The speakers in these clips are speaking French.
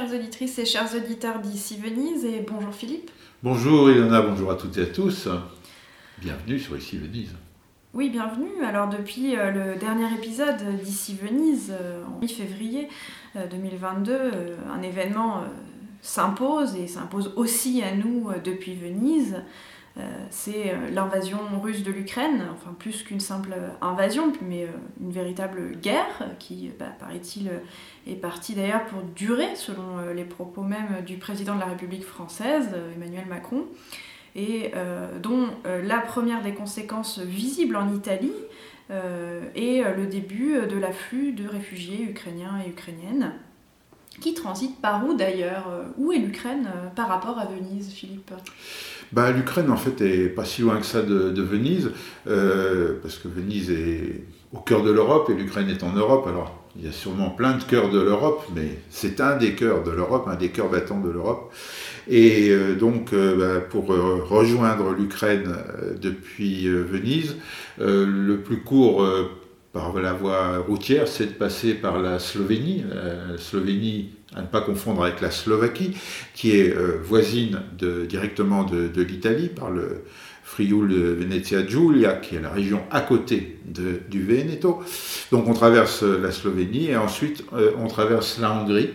chères auditrices et chers auditeurs d'ici Venise et bonjour Philippe. bonjour Ilona, bonjour à toutes et à tous. Bienvenue sur Ici Venise. Oui, bienvenue. Alors depuis euh, le dernier épisode d'ici Venise, euh, en mi-février euh, 2022, euh, un événement s'impose et s'impose aussi à nous depuis Venise. Euh, C'est euh, l'invasion russe de l'Ukraine, enfin plus qu'une simple invasion, mais euh, une véritable guerre qui, bah, paraît-il, euh, est partie d'ailleurs pour durer, selon euh, les propos même du président de la République française, euh, Emmanuel Macron. Et euh, dont euh, la première des conséquences visibles en Italie euh, est euh, le début de l'afflux de réfugiés ukrainiens et ukrainiennes qui transitent par où d'ailleurs Euh, Où est l'Ukraine euh, par rapport à Venise, Philippe? Bah, L'Ukraine, en fait, est pas si loin que ça de, Venise, euh, parce que Venise est au cœur de l'Europe et l'Ukraine est en Europe. Alors, il y a sûrement plein de cœurs de l'Europe, mais c'est un des cœurs de l'Europe, un des cœurs battants de l'Europe. Et euh, donc, euh, bah, pour rejoindre l'Ukraine depuis Venise, le plus court par la voie routière, c'est de passer par la Slovénie. La Slovénie, à ne pas confondre avec la Slovaquie, qui est euh, voisine directement de, l'Italie par le Frioul Venezia Giulia, qui est la région à côté du Veneto. Donc on traverse euh, la Slovénie et ensuite euh, on traverse la Hongrie,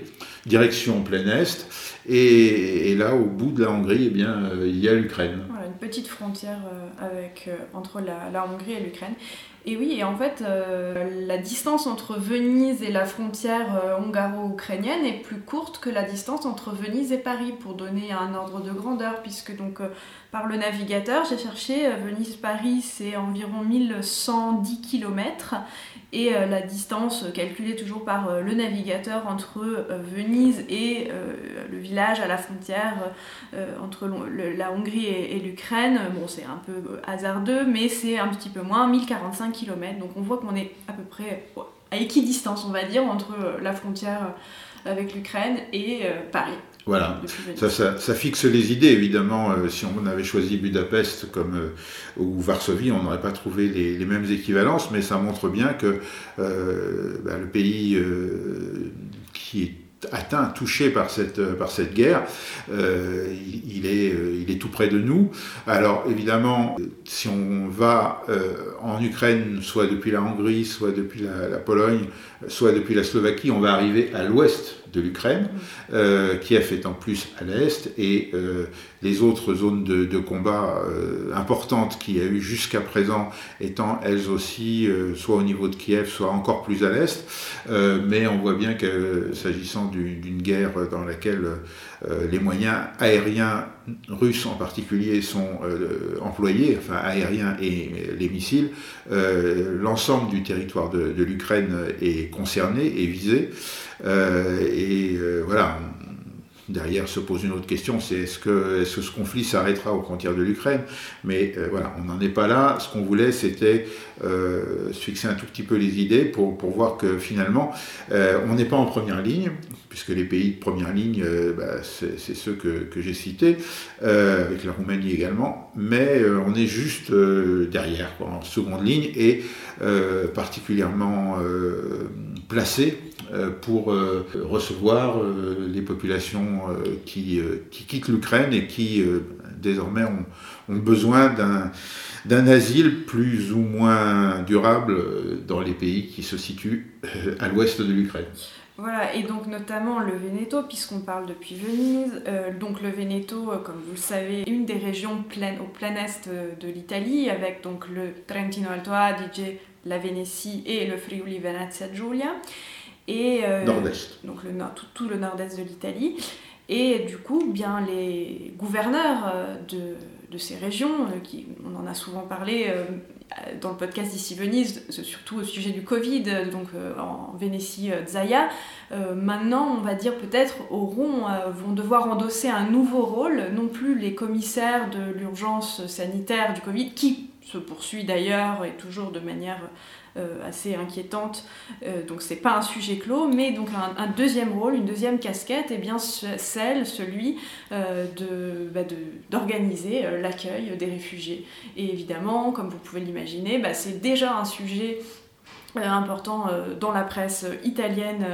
direction plein Est. Et, là, au bout de la Hongrie, eh bien, euh, il y a l'Ukraine. Voilà, une petite frontière euh, euh, entre la Hongrie et l'Ukraine. Et oui, et en fait, euh, la distance entre Venise et la frontière euh, hongaro-ukrainienne est plus courte que la distance entre Venise et Paris, pour donner un ordre de grandeur, puisque donc euh, par le navigateur, j'ai cherché, Venise-Paris, c'est environ 1110 km, et la distance calculée toujours par le navigateur entre Venise et le village à la frontière entre la Hongrie et, et l'Ukraine, bon c'est un peu hasardeux, mais c'est un petit peu moins, 1045 km, donc on voit qu'on est à peu près à équidistance on va dire entre euh, la frontière euh, avec l'Ukraine et euh, Paris. Voilà. Ça, ça- ça fixe les idées, évidemment. euh, si on avait choisi Budapest comme, euh, ou Varsovie, on n'aurait pas trouvé les, les mêmes équivalences, mais ça montre bien que euh, bah, le pays qui est atteint, touché par cette, cette guerre, euh, il, il est, euh, il est tout près de nous. Alors évidemment, si on va euh, en Ukraine, soit depuis la Hongrie, soit depuis la Pologne, soit depuis la Slovaquie, on va arriver à l'ouest de l'Ukraine, euh, Kiev étant plus à l'est, et euh, les autres zones de, de combat euh, importantes qu'il y a eu jusqu'à présent étant elles aussi euh, soit au niveau de Kiev, soit encore plus à l'est. Euh, mais on voit bien que euh, s'agissant du- d'une guerre dans laquelle euh, les moyens aériens russes en particulier sont euh, employés, enfin aériens et les missiles, euh, l'ensemble du territoire de, l'Ukraine est concerné et visé. Euh, et euh, voilà, derrière se pose une autre question, c'est est-ce que, est-ce que ce conflit s'arrêtera aux frontières de l'Ukraine? Mais euh, voilà, on n'en est pas là. Ce qu'on voulait, c'était euh, se fixer un tout petit peu les idées pour, voir que finalement, euh, on n'est pas en première ligne, puisque les pays de première ligne, euh, bah, c'est ceux que, j'ai cités, avec la Roumanie également, mais on est juste derrière, en seconde ligne, et particulièrement euh, placé euh, pour euh, recevoir euh, les populations qui, qui quittent l'Ukraine et qui désormais ont, ont besoin d'un asile plus ou moins durable dans les pays qui se situent à l'ouest de l'Ukraine. Voilà, et donc notamment le Veneto, puisqu'on parle depuis Venise. Donc le euh, comme vous le savez, une des régions au plein est de l'Italie, avec donc le Trentino Alto Adige, la Vénétie et le Friuli Venezia Giulia. Et, euh, Nord-est. donc le nord, tout, tout le nord-est de l'Italie. Et du coup, bien les gouverneurs de, de ces régions, qui, on en a souvent parlé dans le podcast d'ici Venise, surtout au sujet du Covid, donc en Vénétie, Zaya, maintenant, on va dire peut-être auront, vont devoir endosser un nouveau rôle, non plus les commissaires de l'urgence sanitaire du Covid, qui se poursuit d'ailleurs et toujours de manière euh, assez inquiétante. Euh, donc c'est pas un sujet clos, mais donc un, deuxième rôle, une deuxième casquette, et eh bien celle, celui euh, bah, d'organiser l'accueil des réfugiés. Et évidemment, comme vous pouvez l'imaginer, bah, c'est déjà un sujet important dans la presse italienne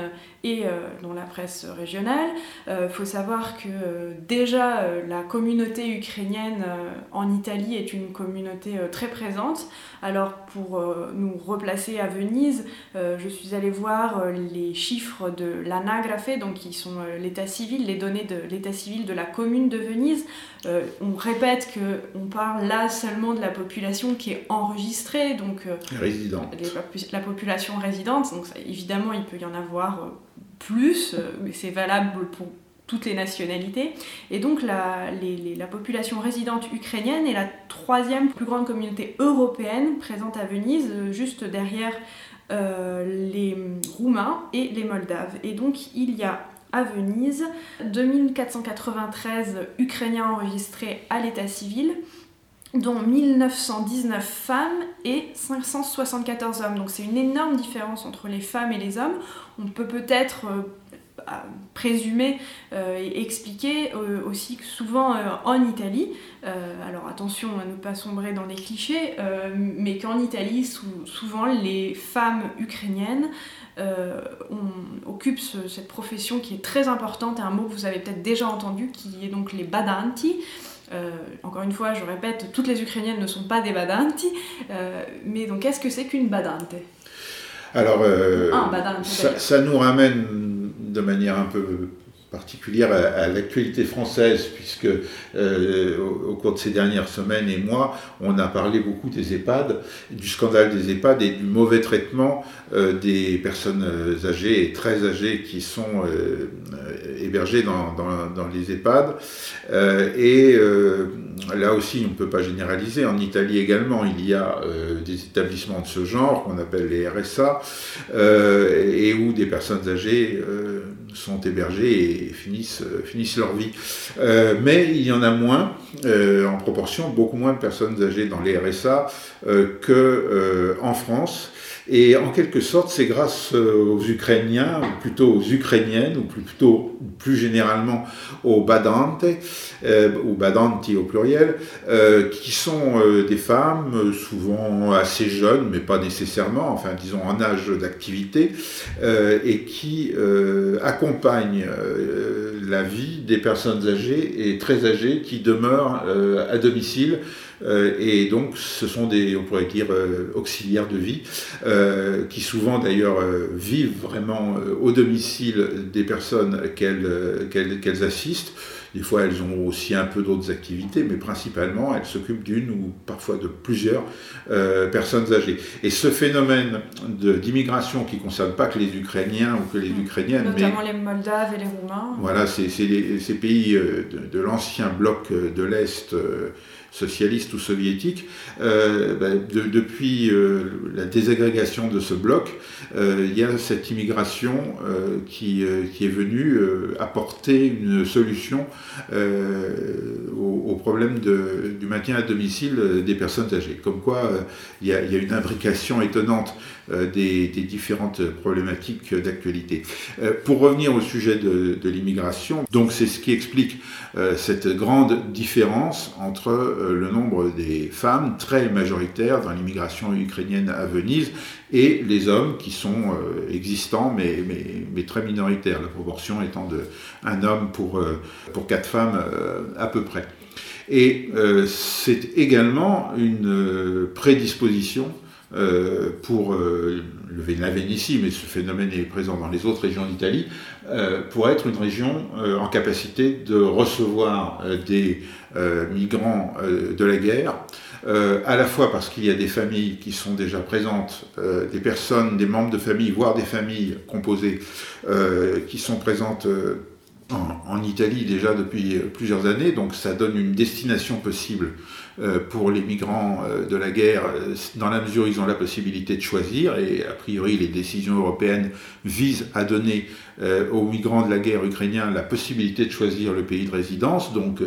et euh, dans la presse régionale. Il euh, faut savoir que euh, déjà la communauté ukrainienne en Italie est une communauté très présente. Alors pour nous replacer à Venise, je suis allée voir les chiffres de l'anagrafe, donc qui sont l'état civil, les données de l'état civil de la commune de Venise. on répète qu'on parle là seulement de la population qui est enregistrée, donc résidente. la population résidente. Donc évidemment, il peut y en avoir plus, euh, mais c'est valable pour toutes les nationalités. Et donc la, la, population résidente ukrainienne est la troisième plus grande communauté européenne présente à Venise, euh, juste derrière euh, les Roumains et les Moldaves. Et donc il y a à Venise 2493 Ukrainiens enregistrés à l'état civil, dont 1919 femmes et 574 hommes. Donc c'est une énorme différence entre les femmes et les hommes. On peut peut-être euh, présumer euh, et expliquer euh, aussi que souvent en Italie, alors attention à ne pas sombrer dans les clichés, mais qu'en Italie, souvent les femmes ukrainiennes occupent cette profession qui est très importante, et un mot que vous avez peut-être déjà entendu, qui est donc les badanti. Euh, encore une fois, je répète, toutes les Ukrainiennes ne sont pas des badanti, euh, mais donc qu'est-ce que c'est qu'une badante? Alors, euh, ça, ça, nous ramène de manière un peu particulière à, l'actualité française, puisque euh, au, cours de ces dernières semaines et mois, on a parlé beaucoup des EHPAD, du scandale des EHPAD et du mauvais traitement euh, des personnes euh, âgées et très âgées qui sont hébergées dans, dans, les EHPAD. et là aussi, on ne peut pas généraliser. En Italie également, il y a des établissements de ce genre qu'on appelle les RSA, et où des personnes âgées sont hébergées et finissent, euh, finissent leur vie. Euh, mais il y en a moins, euh, en proportion, beaucoup moins de personnes âgées dans les RSA qu'en France. Et en quelque sorte, c'est grâce aux Ukrainiens, ou plutôt aux Ukrainiennes, ou plutôt plus généralement aux Badantes, ou Badanti au pluriel, qui sont des femmes souvent assez jeunes, mais pas nécessairement, enfin disons en âge d'activité, et qui accompagnent la vie des personnes âgées et très âgées qui demeurent euh, à domicile. Euh, et donc, ce sont des, on pourrait dire, euh, auxiliaires de vie, qui souvent d'ailleurs vivent vraiment au domicile des personnes qu'elles assistent. Des fois, elles ont aussi un peu d'autres activités, mais principalement, elles s'occupent d'une ou parfois de plusieurs personnes âgées. Et ce phénomène d'immigration qui ne concerne pas que les Ukrainiens ou que les mmh. Ukrainiennes, notamment les Moldaves et les Roumains. Voilà, c'est ces pays de, de l'ancien bloc de l'Est socialiste ou soviétique, euh, ben, depuis euh, la désagrégation de ce bloc, euh, il y a cette immigration qui, qui, est venue apporter une solution au, problème de, du maintien à domicile des personnes âgées. Comme quoi, il y, a, une imbrication étonnante des, des, différentes problématiques d'actualité. pour revenir au sujet de, de l'immigration, donc c'est ce qui explique cette grande différence entre le nombre des femmes très majoritaires dans l'immigration ukrainienne à Venise et les hommes qui sont euh, existants mais, mais, très minoritaires, la proportion étant de un homme pour, euh, pour quatre femmes à peu près. Et c'est également une prédisposition pour lever la Vénétie, mais ce phénomène est présent dans les autres régions d'Italie, pour être une région en capacité de recevoir des euh, migrants euh, de la guerre, euh, à la fois parce qu'il y a des familles qui sont déjà présentes, des personnes, des membres de famille, voire des familles composées qui sont présentes en, Italie déjà depuis plusieurs années, donc ça donne une destination possible pour les migrants de la guerre, dans la mesure où ils ont la possibilité de choisir, et a priori les décisions européennes visent à donner aux migrants de la guerre ukrainiens la possibilité de choisir le pays de résidence, donc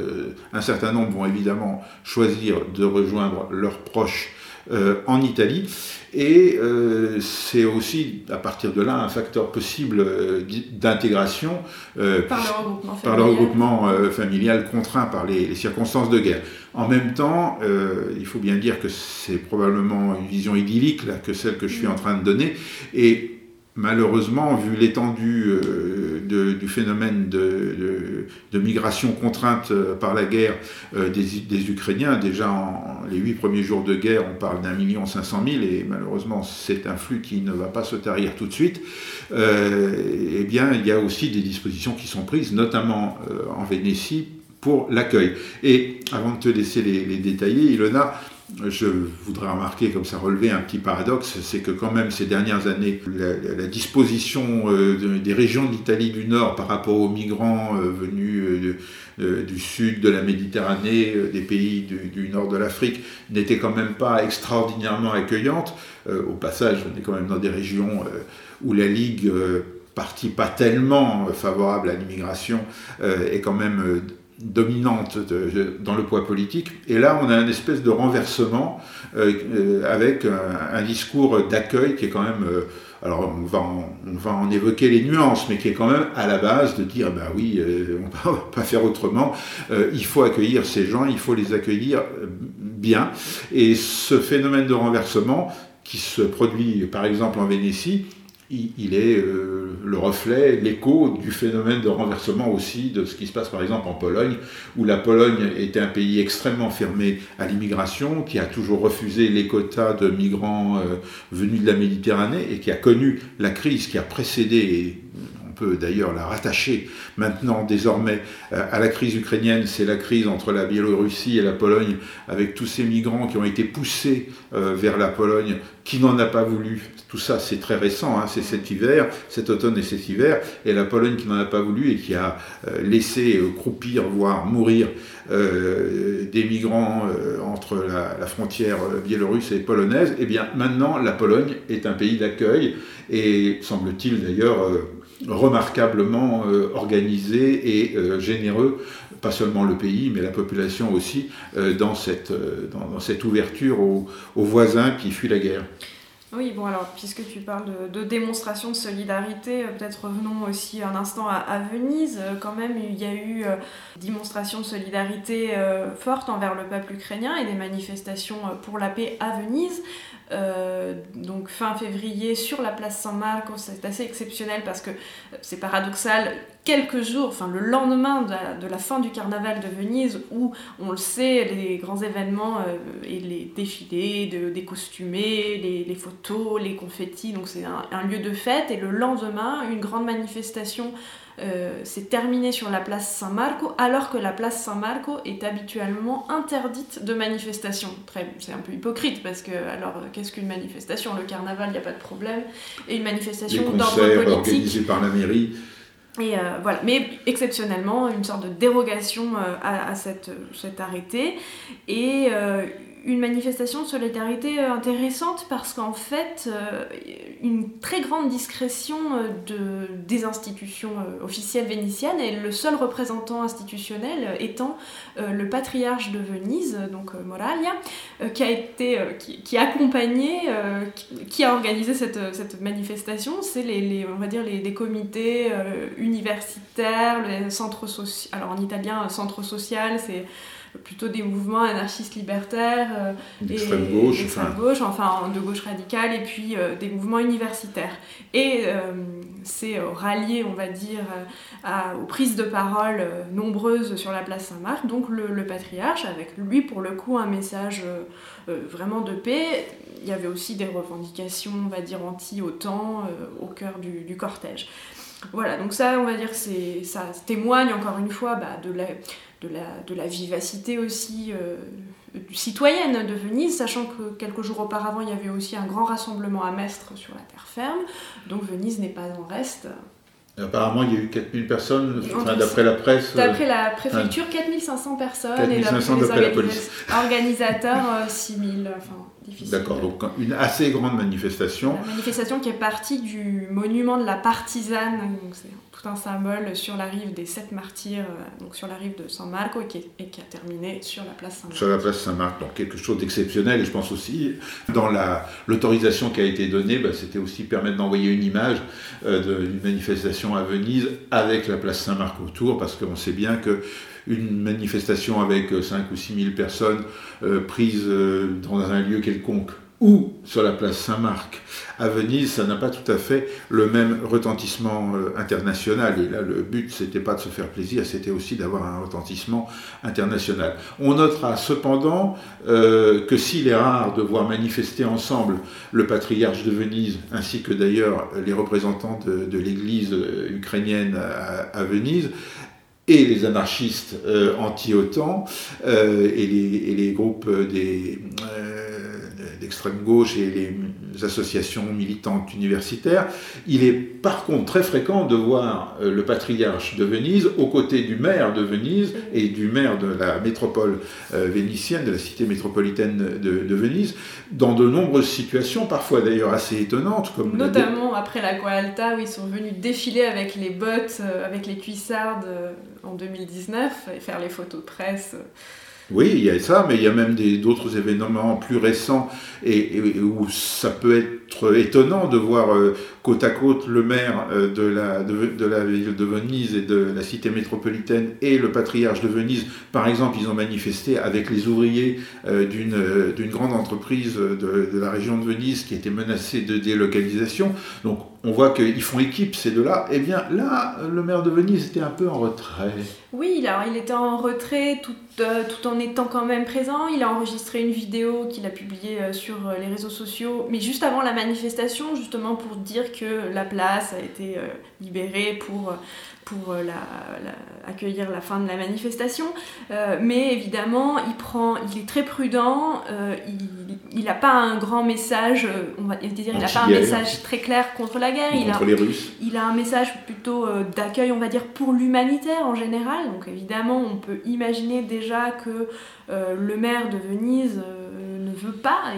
un certain nombre vont évidemment choisir de rejoindre leurs proches euh, en Italie. Et euh, c'est aussi, à partir de là, un facteur possible euh, d'intégration par le regroupement familial, contraint par les, circonstances de guerre. En même temps, il faut bien dire que c'est probablement une vision idyllique là, que celle que je suis en train de donner. Et malheureusement, vu l'étendue euh, du phénomène de, migration contrainte euh, par la guerre euh, des, Ukrainiens, déjà en les huit premiers jours de guerre, on parle d'un million cinq cent mille, et malheureusement c'est un flux qui ne va pas se tarir tout de suite, eh bien il y a aussi des dispositions qui sont prises, notamment en Vénétie, pour l'accueil. Et avant de te laisser les, les détailler, Ilona, je voudrais remarquer, comme ça relever un petit paradoxe, c'est que quand même ces dernières années, la, disposition euh, des régions de l'Italie du Nord par rapport aux migrants euh, venus euh, du sud de la Méditerranée, des pays du, nord de l'Afrique, n'était quand même pas extraordinairement accueillante. au passage, on est quand même dans des régions où la Ligue partie pas tellement favorable à l'immigration est quand même dominante dans le poids politique. Et là, on a une espèce de renversement euh, euh, avec un, discours d'accueil qui est quand même... Euh, alors on va, en, on va en évoquer les nuances, mais qui est quand même à la base de dire, ben oui, on ne va pas faire autrement, il faut accueillir ces gens, il faut les accueillir bien. Et ce phénomène de renversement, qui se produit par exemple en Vénétie, il, est euh, le reflet, l'écho du phénomène de renversement aussi de ce qui se passe par exemple en Pologne, où la Pologne était un pays extrêmement fermé à l'immigration, qui a toujours refusé les quotas de migrants euh, venus de la Méditerranée et qui a connu la crise qui a précédé peut d'ailleurs la rattacher maintenant désormais euh, à la crise ukrainienne, c'est la crise entre la Biélorussie et la Pologne, avec tous ces migrants qui ont été poussés euh, vers la Pologne, qui n'en a pas voulu? Tout ça, c'est très récent, hein, c'est cet hiver, cet automne et cet hiver, et la Pologne qui n'en a pas voulu et qui a euh, laissé croupir, voire mourir des migrants entre la, frontière biélorusse et polonaise, eh bien maintenant la Pologne est un pays d'accueil, et semble-t-il d'ailleurs remarquablement euh, organisé et euh, généreux, pas seulement le pays, mais la population aussi, euh, dans, cette, dans, cette ouverture aux, voisins qui fuient la guerre. Oui, bon alors, puisque tu parles de, démonstration de solidarité, peut-être revenons aussi un instant à, Venise. Quand même, il y a eu démonstration de solidarité forte envers le peuple ukrainien et des manifestations pour la paix à Venise. Euh, donc fin février sur la place Saint-Marc, c'est assez exceptionnel parce que euh, c'est paradoxal, quelques jours, enfin le lendemain de la, fin du carnaval de Venise, où on le sait, les grands événements euh, et les défilés de, des costumés, les, photos, les confettis, donc c'est un, lieu de fête, et le lendemain, une grande manifestation euh, c'est terminé sur la place Saint-Marco, alors que la place Saint-Marco est habituellement interdite de manifestation. C'est un peu hypocrite parce que, alors, qu'est-ce qu'une manifestation? Le carnaval, il n'y a pas de problème. Et une manifestation d'ordre politique. organisée par la mairie. Et euh, voilà, mais exceptionnellement, une sorte de dérogation euh, à, cet arrêté. Et une manifestation de solidarité euh, intéressante parce qu'en fait, euh, une très grande discrétion euh, de, des institutions officielles vénitiennes et le seul représentant institutionnel étant le patriarche de Venise, donc Moralia, qui a été, qui, a accompagné, qui, a organisé cette, cette manifestation. C'est les, on va dire les, les comités universitaires, les centres sociaux, alors en italien, centre social, c'est plutôt des mouvements anarchistes libertaires euh, d'extrême gauche, gauche, enfin de gauche radicale, et puis euh, des mouvements universitaires. Et euh, c'est rallié, on va dire, à, aux prises de parole nombreuses sur la place Saint-Marc, donc le, patriarche, avec lui pour le coup un message vraiment de paix. Il y avait aussi des revendications, on va dire, anti-OTAN au cœur du, cortège. Voilà, donc ça, on va dire, ça témoigne encore une fois bah, de la de la, vivacité aussi euh, citoyenne de Venise, sachant que quelques jours auparavant, il y avait aussi un grand rassemblement à Mestre sur la terre ferme, donc Venise n'est pas en reste. Apparemment, il y a eu 4000 personnes, d'après la presse. D'après la préfecture, 4500 personnes. 4500 d'après la police. Organisateurs, 6000. Enfin, D'accord, donc une assez grande manifestation. La manifestation qui est partie du monument de la partisane, c'est tout un symbole sur la rive des sept martyrs, euh, donc sur la rive de San Marco, et qui, a terminé sur la place Saint-Marc. Sur la place Saint-Marc, donc quelque chose d'exceptionnel, et je pense aussi, dans l'autorisation qui a été donnée, bah, c'était aussi permettre d'envoyer une image euh, d'une manifestation à Venise avec la place Saint-Marc autour, parce qu'on sait bien que une manifestation avec 5 euh, ou 6 000 personnes prises dans un lieu quelconque ou sur la place Saint-Marc à Venise, ça n'a pas tout à fait le même retentissement international. Et là, le but, c'était pas de se faire plaisir, c'était aussi d'avoir un retentissement international. On notera cependant que s'il est rare de voir manifester ensemble le patriarche de Venise, ainsi que d'ailleurs les représentants de, l'Église ukrainienne à Venise, et les anarchistes euh, anti-OTAN euh, et, les, groupes des, euh, d'extrême gauche et les associations militantes universitaires. Il est par contre très fréquent de voir le patriarche de Venise aux côtés du maire de Venise et du maire de la métropole vénitienne, de la cité métropolitaine de, Venise, dans de nombreuses situations, parfois d'ailleurs assez étonnantes. Comme Notamment après la Gualta, où ils sont venus défiler avec les bottes, avec les cuissardes en 2019 et faire les photos de presse. Oui, il y a ça, mais il y a même d'autres événements plus récents et, où ça peut être étonnant de voir euh, côte à côte le maire euh, de la, ville de Venise et de la cité métropolitaine et le patriarche de Venise. Par exemple, ils ont manifesté avec les ouvriers euh, d'une grande entreprise de, de, la région de Venise qui était menacée de délocalisation. Donc on voit qu'ils font équipe ces deux-là. Eh bien là, le maire de Venise était un peu en retrait. Oui, alors il était en retrait tout, euh, tout en étant quand même présent. Il a enregistré une vidéo qu'il a publiée euh, sur euh, les réseaux sociaux, mais juste avant la manifestation, justement pour dire que la place a été libérée pour pour euh, la, accueillir la fin de la manifestation. Euh, mais évidemment, il, prend, il est très prudent, euh, il n'a pas un grand message, on va dire, il n'a pas un message très clair contre la guerre. Il a, les Russes. il a un message plutôt d'accueil, on va dire, pour l'humanitaire en général. Donc évidemment, on peut imaginer déjà que le maire de Venise veut pas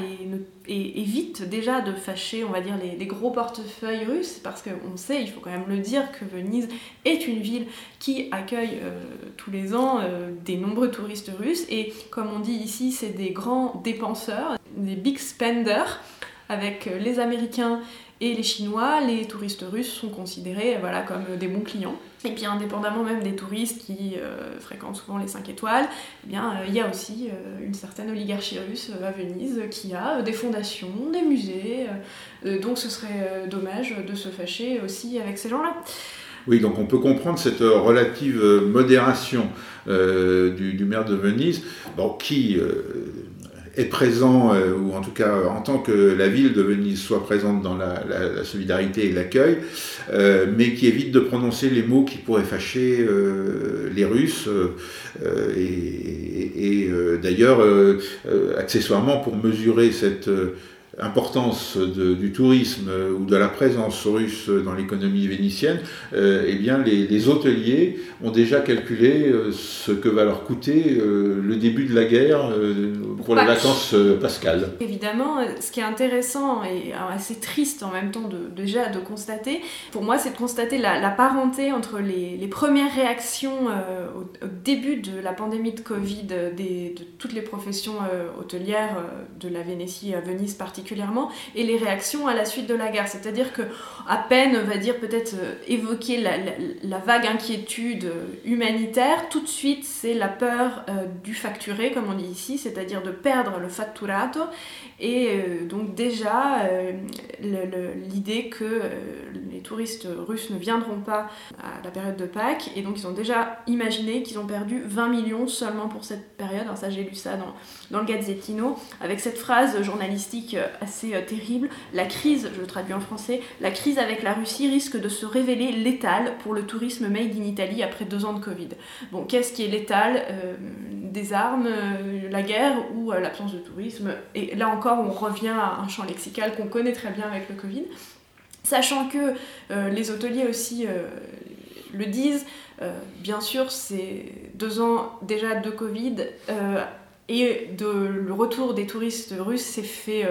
et évite déjà de fâcher, on va dire, les, gros portefeuilles russes, parce qu'on sait, il faut quand même le dire, que Venise est une ville qui accueille euh, tous les ans euh, des nombreux touristes russes, et comme on dit ici, c'est des grands dépenseurs, des big spenders, avec euh, les Américains et les Chinois, les touristes russes sont considérés voilà, comme des bons clients. Et puis indépendamment même des touristes qui euh, fréquentent souvent les 5 étoiles, eh euh, il y a aussi euh, une certaine oligarchie russe à Venise qui a des fondations, des musées, donc ce serait dommage de se fâcher aussi avec ces gens-là. Oui, donc on peut comprendre cette relative modération du, maire de Venise, qui est présent, euh, ou en tout cas en tant que la ville de Venise soit présente dans la, solidarité et l'accueil, euh, mais qui évite de prononcer les mots qui pourraient fâcher euh, les Russes. et, et d'ailleurs, accessoirement, pour mesurer cette importance du tourisme ou de la présence russe dans l'économie vénitienne, euh, eh bien les, hôteliers ont déjà calculé euh, ce que va leur coûter euh, le début de la guerre pour les vacances pascales. Évidemment, ce qui est intéressant et assez triste en même temps de, déjà de constater, pour moi, c'est de constater la, parenté entre les, premières réactions au, début de la pandémie de Covid des, de toutes les professions hôtelières de la Vénétie à Venise particulièrement et les réactions à la suite de la guerre. C'est-à-dire que à peine, va dire peut-être euh, évoquer la, vague inquiétude euh, humanitaire, tout de suite c'est la peur euh, du facturé, comme on dit ici, c'est-à-dire de perdre le fatturato, et donc déjà l'idée que les touristes russes ne viendront pas à la période de Pâques, et donc ils ont déjà imaginé qu'ils ont perdu 20 millions seulement pour cette période. Alors ça j'ai lu ça dans, dans le Gazzettino, avec cette phrase journalistique assez euh, terrible. La crise, je traduis en français, la crise avec la Russie risque de se révéler létale pour le tourisme made in Italy après deux ans de Covid. Bon, qu'est-ce qui est létal euh, Des armes, euh, la guerre ou l'absence de tourisme? Et là encore, on revient à un champ lexical qu'on connaît très bien avec le Covid. Sachant que les hôteliers aussi le disent, bien sûr, c'est deux ans déjà de Covid et de, le retour des touristes russes s'est fait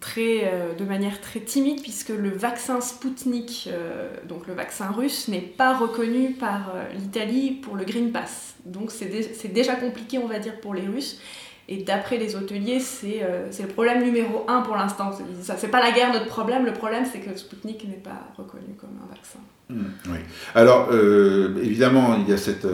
très, euh, de manière très timide puisque le vaccin Sputnik, euh, donc le vaccin russe, n'est pas reconnu par l'Italie pour le Green Pass. Donc c'est déjà compliqué, on va dire, pour les Russes. Et d'après les hôteliers, c'est le problème numéro un pour l'instant. C'est pas la guerre notre problème, le problème c'est que Sputnik n'est pas reconnu comme un vaccin. Mmh, oui. Alors, évidemment, il y a cette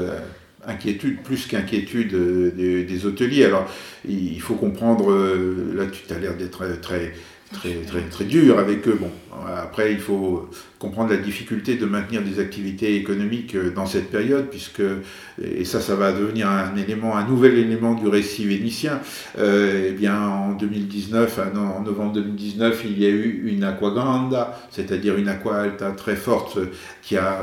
inquiétude plus qu'inquiétude euh, des, hôteliers. Alors, il faut comprendre, euh, là tu as l'air d'être très, très, très, très, dur avec eux. Bon, après, il faut comprendre la difficulté de maintenir des activités économiques euh, dans cette période, puisque, et ça, ça va devenir un élément, un nouvel élément du récit vénitien. Euh, eh bien, en 2019, en novembre 2019, il y a eu une aqua granda, c'est-à-dire une aqua alta très forte qui a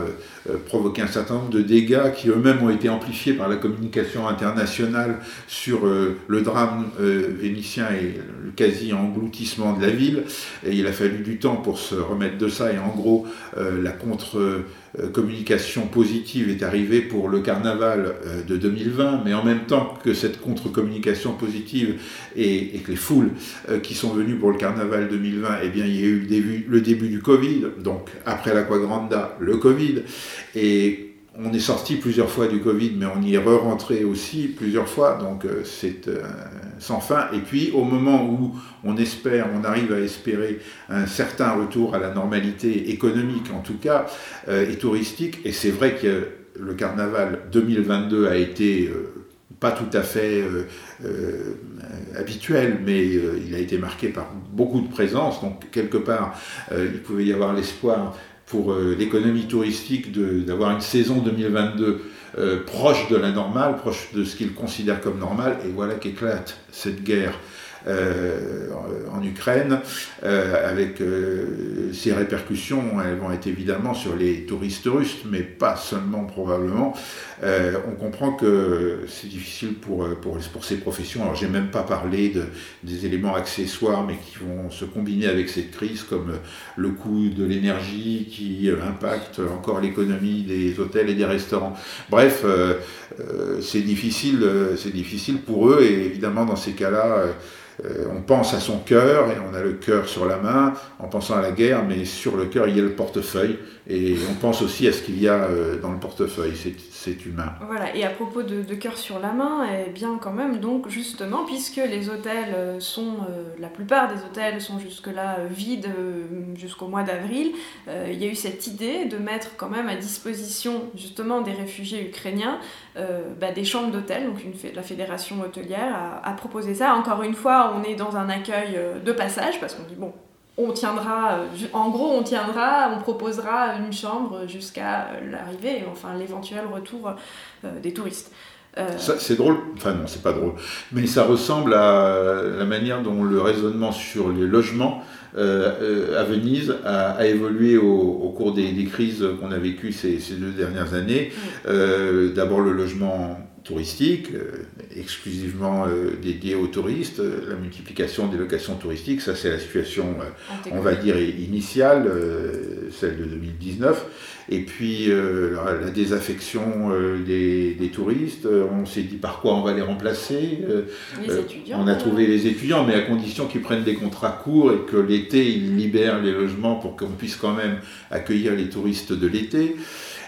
euh, provoqué un certain nombre de dégâts qui eux-mêmes ont été amplifiés par la communication internationale sur le drame vénitien et le quasi-engloutissement de la ville. Et il a fallu du temps pour se remettre de ça. Et en gros, la contre-communication positive est arrivée pour le carnaval euh, de 2020, mais en même temps que cette contre-communication positive et, que les foules euh, qui sont venues pour le carnaval 2020, eh bien, il y a eu le début, du Covid, donc après l'Aquagranda, le Covid, et on est sorti plusieurs fois du Covid, mais on y est re-rentré aussi plusieurs fois, donc euh, c'est euh, sans fin. Et puis au moment où on espère, on arrive à espérer un certain retour à la normalité économique en tout cas, euh, et touristique, et c'est vrai que le carnaval 2022 a été pas tout à fait habituel, mais il a été marqué par beaucoup de présence, donc quelque part il pouvait y avoir l'espoir pour euh, l'économie touristique d'avoir une saison 2022 euh, proche de la normale, proche de ce qu'ils considèrent comme normal, et voilà qu'éclate cette guerre en Ukraine, euh, avec euh, ses répercussions, elles vont être évidemment sur les touristes russes, mais pas seulement probablement. on comprend que c'est difficile pour, pour, ces professions. Alors j'ai même pas parlé de, des éléments accessoires, mais qui vont se combiner avec cette crise, comme le coût de l'énergie qui impacte encore l'économie des hôtels et des restaurants. Bref, c'est difficile, c'est difficile pour eux, et évidemment dans ces cas-là, euh, on pense à son cœur et on a le cœur sur la main en pensant à la guerre, mais sur le cœur il y a le portefeuille et on pense aussi à ce qu'il y a euh, dans le portefeuille, c'est humain. Voilà, et à propos de, cœur sur la main, eh bien quand même, donc justement, puisque les hôtels euh, sont, la plupart des hôtels sont jusque-là vides jusqu'au mois d'avril, il y a eu cette idée de mettre quand même à disposition justement des réfugiés ukrainiens bah, des chambres d'hôtel, donc la fédération hôtelière a, proposé ça. Encore une fois, on est dans un accueil euh, de passage parce qu'on dit bon, on tiendra, euh, en gros, on tiendra, on proposera une chambre jusqu'à euh, l'arrivée, enfin l'éventuel retour des touristes. C'est drôle, enfin non, c'est pas drôle, mais ça ressemble à la manière dont le raisonnement sur les logements à Venise a, évolué au, cours des, crises qu'on a vécues ces, deux dernières années. D'abord le logement touristique, euh, exclusivement euh, dédié aux touristes, euh, la multiplication des locations touristiques, ça c'est la situation, on va dire, initiale, celle de 2019. Et puis la, désaffection des, touristes, on s'est dit par quoi on va les remplacer. Les étudiants. On a trouvé les étudiants, mais à condition qu'ils prennent des contrats courts et que l'été, ils libèrent les logements pour qu'on puisse quand même accueillir les touristes de l'été.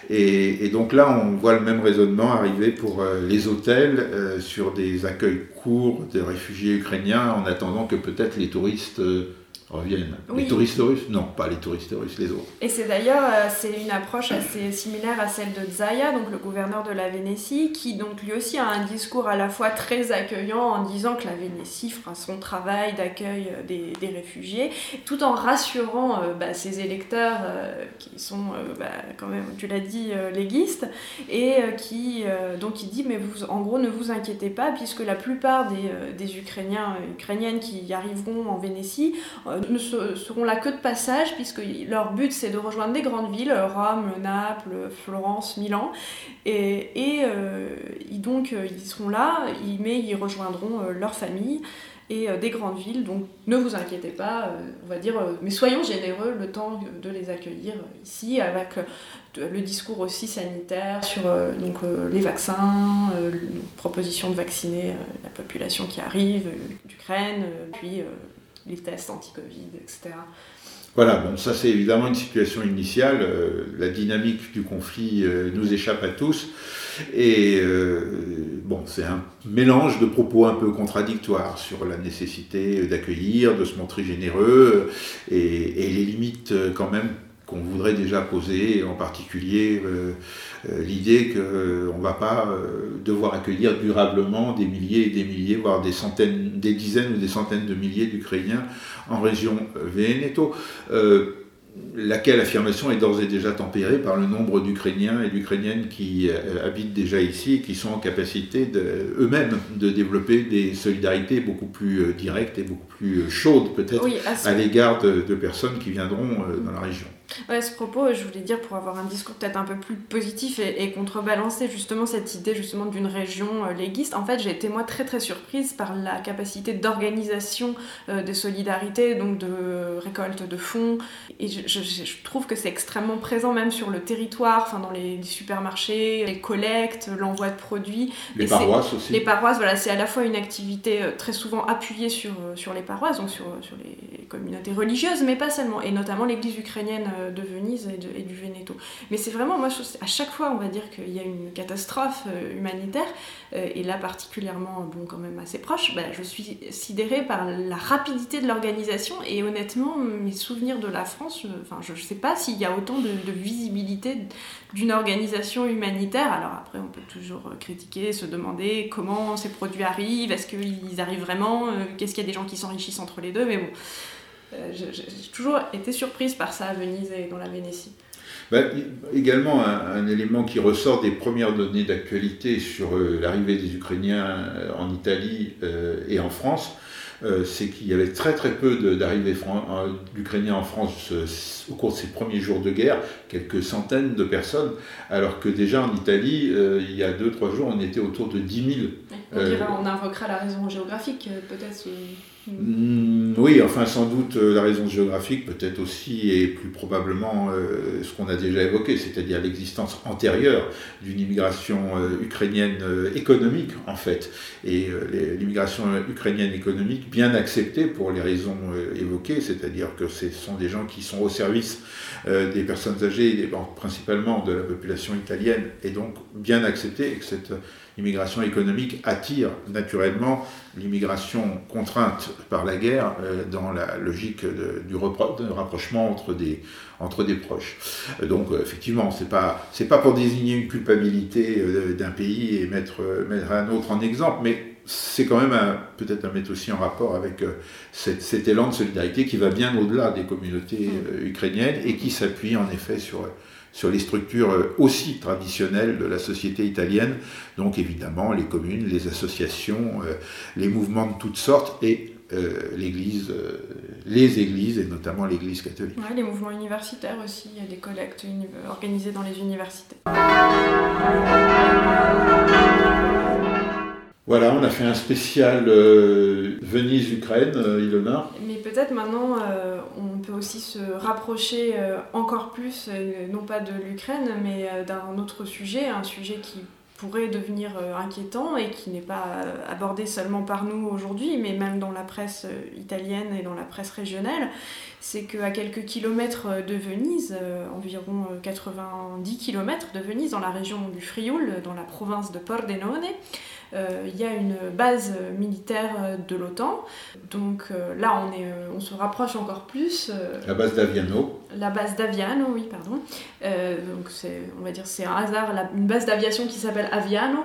Et, donc là, on voit le même raisonnement arriver pour euh, les hôtels euh, sur des accueils courts des réfugiés ukrainiens en attendant que peut-être les touristes euh, reviennent. Les touristes russes Non, pas les touristes russes, les autres. Et c'est d'ailleurs euh, c'est une approche assez similaire à celle de Zaya, donc le gouverneur de la Vénétie, qui donc lui aussi a un discours à la fois très accueillant en disant que la Vénétie fera son travail d'accueil euh, des, des, réfugiés, tout en rassurant euh, bah, ses électeurs qui sont bah, quand même, tu l'as dit, léguistes, et qui donc il dit mais vous, en gros ne vous inquiétez pas puisque la plupart des, des Ukrainiens ukrainiennes qui arriveront en Vénétie ne seront là que de passage, puisque leur but c'est de rejoindre des grandes villes, Rome, Naples, Florence, Milan, et, euh, donc euh, ils seront là, mais ils rejoindront euh, leur famille. et des grandes villes. Donc ne vous inquiétez pas, on va dire, mais soyons généreux le temps de les accueillir ici avec le discours aussi sanitaire sur donc, les vaccins, proposition de vacciner la population qui arrive d'Ukraine, puis les tests anti-Covid, etc. Voilà, bon, ça c'est évidemment une situation initiale. Euh, la dynamique du conflit euh, nous échappe à tous. Et euh, bon, c'est un mélange de propos un peu contradictoires sur la nécessité d'accueillir, de se montrer généreux, et les limites quand même qu'on voudrait déjà poser, en particulier euh, euh, l'idée qu'on euh, ne va pas devoir accueillir durablement des milliers et des milliers, voire des centaines, des dizaines ou des centaines de milliers d'Ukrainiens en région Veneto laquelle affirmation est d'ores et déjà tempérée par le nombre d'Ukrainiens et d'Ukrainiennes qui habitent déjà ici et qui sont en capacité eux-mêmes de développer des solidarités beaucoup plus directes et beaucoup plus chaudes peut-être à, l'égard de, personnes qui viendront dans la région. Ouais, ce propos, je voulais dire pour avoir un discours peut-être un peu plus positif et, contrebalancer justement cette idée justement d'une région euh, léguiste. En fait, j'ai été moi très très surprise par la capacité d'organisation euh, des solidarités, donc de récolte de fonds. Et je, trouve que c'est extrêmement présent même sur le territoire, enfin dans les, supermarchés, les collectes, l'envoi de produits. Les paroisses aussi. Les paroisses, voilà, c'est à la fois une activité euh, très souvent appuyée sur, sur les paroisses, donc sur, sur les communautés religieuses, mais pas seulement, et notamment l'église ukrainienne de Venise et, du Veneto. Mais c'est vraiment, moi, à chaque fois, on va dire qu'il y a une catastrophe euh, humanitaire, euh, et là particulièrement, bon, quand même assez proche, bah, je suis sidérée par la rapidité de l'organisation, et honnêtement, mes souvenirs de la France, euh, enfin, je ne sais pas s'il y a autant de, visibilité d'une organisation humanitaire. Alors après, on peut toujours critiquer, se demander comment ces produits arrivent, est-ce qu'ils arrivent vraiment, qu'est-ce qu'il y a des gens qui s'enrichissent entre les deux, mais bon. Euh, j'ai toujours été surprise par ça à Venise et dans la Vénétie. Bah, également, un, élément qui ressort des premières données d'actualité sur euh, l'arrivée des Ukrainiens euh, en Italie et en France, c'est qu'il y avait très très peu d'arrivées d'Ukrainiens en France au cours de ces premiers jours de guerre, quelques centaines de personnes, alors que déjà en Italie, il y a 2-3 jours, on était autour de 10 000. On, on invoquera la raison géographique, peut-être. Mm, oui, enfin sans doute euh, la raison géographique, peut-être aussi et plus probablement euh, ce qu'on a déjà évoqué, c'est-à-dire l'existence antérieure d'une immigration euh, ukrainienne économique en fait, et l'immigration ukrainienne économique bien acceptée pour les raisons évoquées, c'est-à-dire que ce sont des gens qui sont au service des personnes âgées, principalement de la population italienne, et donc bien acceptée, l'immigration économique attire naturellement l'immigration contrainte par la guerre euh, dans la logique du rapprochement entre des, proches. Euh, donc euh, effectivement, ce n'est pas, pas pour désigner une culpabilité d'un pays et mettre, un autre en exemple, mais c'est quand même peut-être à mettre aussi en rapport avec cet élan de solidarité qui va bien au-delà des communautés ukrainiennes et qui s'appuie en effet sur sur les structures euh, aussi traditionnelles de la société italienne, donc évidemment les communes, les associations, euh, les mouvements de toutes sortes et euh, l'église, les églises et notamment l'église catholique. Les mouvements universitaires aussi, il y a des collectes organisées dans les universités. Voilà, on a fait un spécial euh, Venise-Ukraine, euh, Ilona. Mais peut-être maintenant, euh, on peut aussi se rapprocher encore plus, non pas de l'Ukraine, mais d'un autre sujet, un sujet qui pourrait devenir inquiétant et qui n'est pas abordé seulement par nous aujourd'hui, mais même dans la presse italienne et dans la presse régionale, c'est qu'à quelques kilomètres de Venise, environ 90 kilomètres de Venise, dans la région du Frioul, dans la province de Pordenone, euh, il y a une base militaire de l'OTAN. Donc euh, là, on, est, euh, on se rapproche encore plus. la base d'Aviano. La base d'Aviano, oui, pardon. donc c'est, on va dire, c'est un hasard, une base d'aviation qui s'appelle Aviano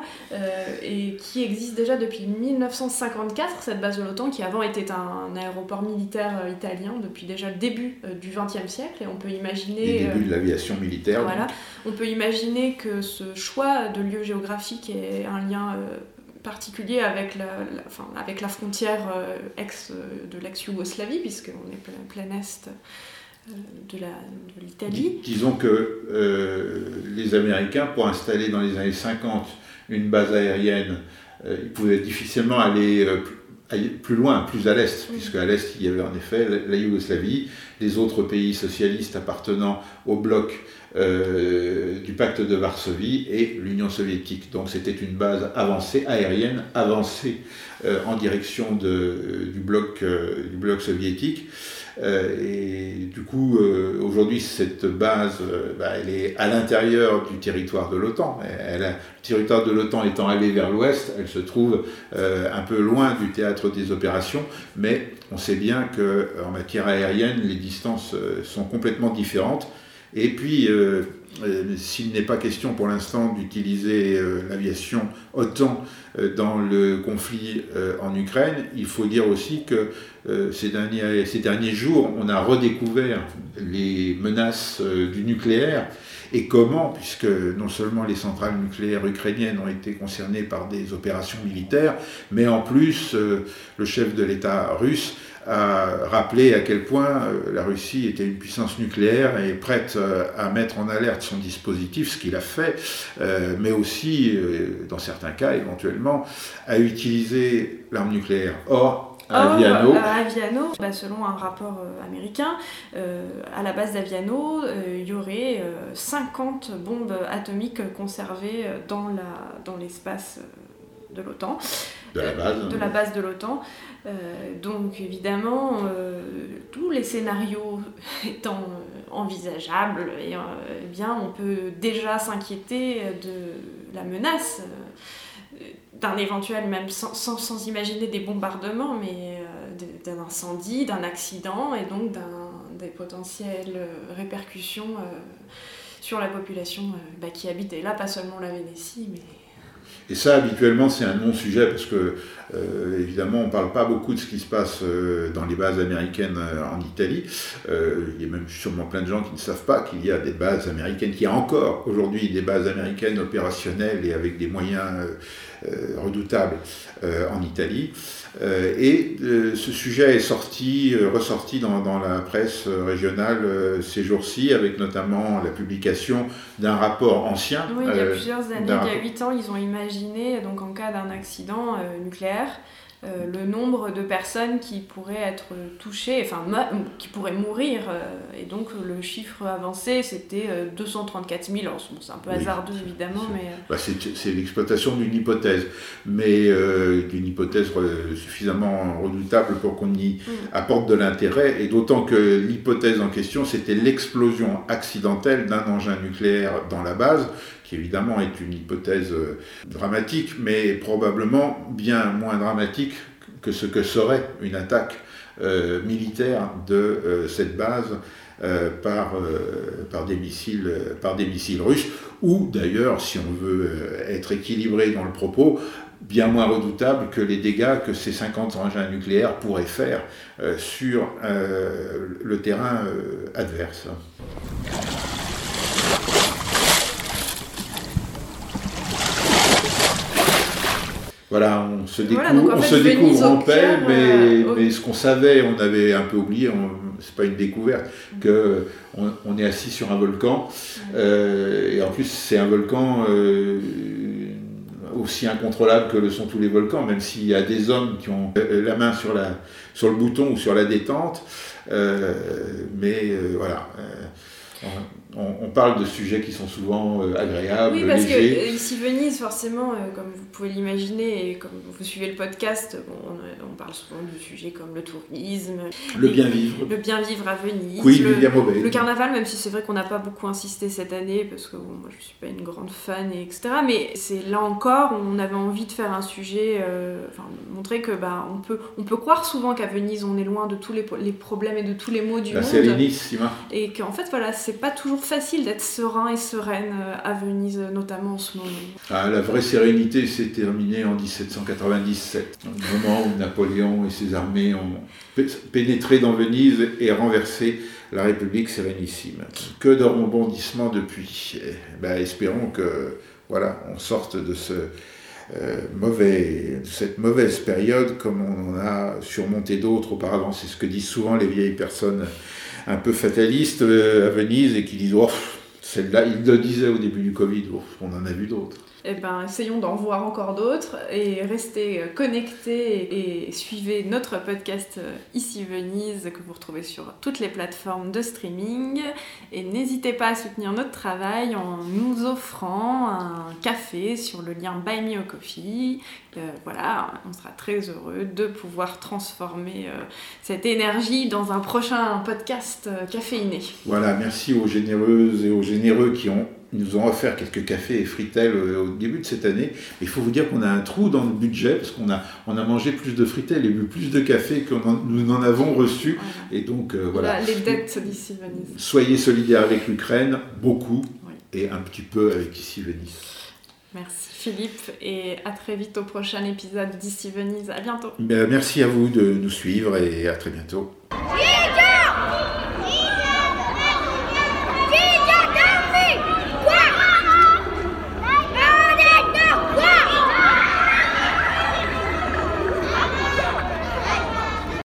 et qui existe déjà depuis 1954, cette base de l'OTAN, qui avant était un, aéroport militaire italien depuis déjà le début du XXe siècle. Et on peut imaginer. Le début de l'aviation militaire. Voilà. On peut imaginer que ce choix de lieu géographique est un lien particulier avec la, enfin, avec la frontière euh, ex, euh, de l'ex-Yougoslavie, puisqu'on est plein, plein est euh, de l'Italie. disons que les Américains, pour installer dans les années 50 une base aérienne, ils pouvaient difficilement aller plus loin, plus à l'est, puisque à l'est il y avait en effet la Yougoslavie, les autres pays socialistes appartenant au bloc euh, du pacte de Varsovie et l'Union soviétique. Donc c'était une base avancée, aérienne, avancée euh, en direction de, du, bloc, du bloc soviétique. Euh, et du coup, euh, aujourd'hui, cette base, euh, bah, elle est à l'intérieur du territoire de l'OTAN. le territoire de l'OTAN étant allé vers l'ouest, elle se trouve un peu loin du théâtre des opérations, mais on sait bien qu'en matière aérienne, les distances sont complètement différentes. Et puis, s'il n'est pas question pour l'instant d'utiliser l'aviation OTAN dans le conflit en Ukraine, il faut dire aussi que euh, ces, derniers, ces derniers jours, on a redécouvert les menaces euh, du nucléaire. Et comment, puisque non seulement les centrales nucléaires ukrainiennes ont été concernées par des opérations militaires, mais en plus euh, le chef de l'État russe a rappelé à quel point la Russie était une puissance nucléaire et prête à mettre en alerte son dispositif, ce qu'il a fait, mais aussi, dans certains cas éventuellement, à utiliser l'arme nucléaire. Or, à Aviano. Aviano bah, selon un rapport euh, américain, euh, à la base d'Aviano, euh, il y aurait 50 bombes atomiques conservées dans, la, dans l'espace de l'OTAN. De la base. de la base de l'OTAN. donc évidemment, tous les scénarios étant envisageables, et, eh bien, on peut déjà s'inquiéter de la menace d'un éventuel, même sans, sans, imaginer des bombardements, mais euh, d'un incendie, d'un accident et donc des potentielles euh, répercussions euh, sur la population bah, qui habitait là, pas seulement la Vénétie, mais et ça, habituellement, c'est un non-sujet parce que, euh, évidemment, on ne parle pas beaucoup de ce qui se passe euh, dans les bases américaines euh, en Italie. il y a même sûrement plein de gens qui ne savent pas qu'il y a des bases américaines, qu'il y a encore aujourd'hui des bases américaines opérationnelles et avec des moyens redoutables en Italie. Euh, et euh, ce sujet est sorti, euh, ressorti dans, dans, la presse régionale ces jours-ci, avec notamment la publication d'un rapport ancien. Oui, il y a plusieurs années, il y a 8 ans, ils ont imaginé, donc en cas d'un accident nucléaire, euh, le nombre de personnes qui pourraient être touchées, enfin qui pourraient mourir. Euh, et donc le chiffre avancé, c'était 234 000. c'est un peu hasardeux évidemment, mais... Bah, c'est l'exploitation d'une hypothèse, mais euh, d'une hypothèse suffisamment redoutable pour qu'on y mm. apporte de l'intérêt, et d'autant que l'hypothèse en question, c'était l'explosion accidentelle d'un engin nucléaire dans la base, qui évidemment est une hypothèse euh, dramatique, mais probablement bien moins dramatique que ce que serait une attaque euh, militaire de euh, cette base par, par, des missiles, par des missiles russes, ou d'ailleurs, si on veut être équilibré dans le propos, bien moins redoutable que les dégâts que ces 50 engins nucléaires pourraient faire sur le terrain adverse. Voilà, on se découvre, on se découvre en paix, mais, euh, mais, ce qu'on savait, on avait un peu oublié, c'est pas une découverte, mm. que on, est assis sur un volcan, mm. euh, et en plus c'est un volcan euh, aussi incontrôlable que le sont tous les volcans, même s'il y a des hommes qui ont la main sur, la, sur le bouton ou sur la détente, mais voilà on, parle de sujets qui sont souvent euh, agréables. Oui, parce que euh, ici Venise, forcément, euh, comme vous pouvez l'imaginer, et comme vous suivez le podcast, on, parle souvent de sujets comme le tourisme, le bien vivre, le bien vivre à Venise, oui, le, le, carnaval, même si c'est vrai qu'on n'a pas beaucoup insisté cette année, parce que moi je suis pas une grande fan, et etc. Mais c'est là encore, on avait envie de faire un sujet, enfin montrer que bah, on peut, on peut croire souvent qu'à Venise on est loin de tous les, les, problèmes et de tous les maux du monde, et qu'en fait voilà, c'est pas toujours facile d'être serein et sereine euh, à Venise, notamment en ce moment. Ah, la vraie sérénité s'est terminée en 1797, au moment où Napoléon et ses armées ont pénétré dans Venise et renversé la République sérénissime. Que de rebondissements depuis. Eh ben, espérons que voilà, on sorte euh, de cette mauvaise période comme on en a surmonté d'autres auparavant. C'est ce que disent souvent les vieilles personnes un peu fataliste euh, à Venise et qui disent oh, celle-là, il le disait au début du Covid, on en a vu d'autres. eh ben, essayons d'en voir encore d'autres et restez connectés et suivez notre podcast Ici Venise que vous retrouvez sur toutes les plateformes de streaming. Et n'hésitez pas à soutenir notre travail en nous offrant un café sur le lien Buy Me a Coffee. Euh, voilà, on sera très heureux de pouvoir transformer euh, cette énergie dans un prochain podcast euh, caféiné. Voilà, merci aux généreuses et aux généreux qui ont nous ont offert quelques cafés et fritelles au début de cette année. Il faut vous dire qu'on a un trou dans le budget parce qu'on a, on a mangé plus de fritelles et bu plus de café que nous n'en avons reçu. Et donc, euh, voilà. Les dettes d'ici Venise. Soyez solidaires avec l'Ukraine, beaucoup, et un petit peu avec ici Venise. Merci Philippe et à très vite au prochain épisode d'ici Venise. À bientôt. Ben, merci à vous de nous suivre et à très bientôt.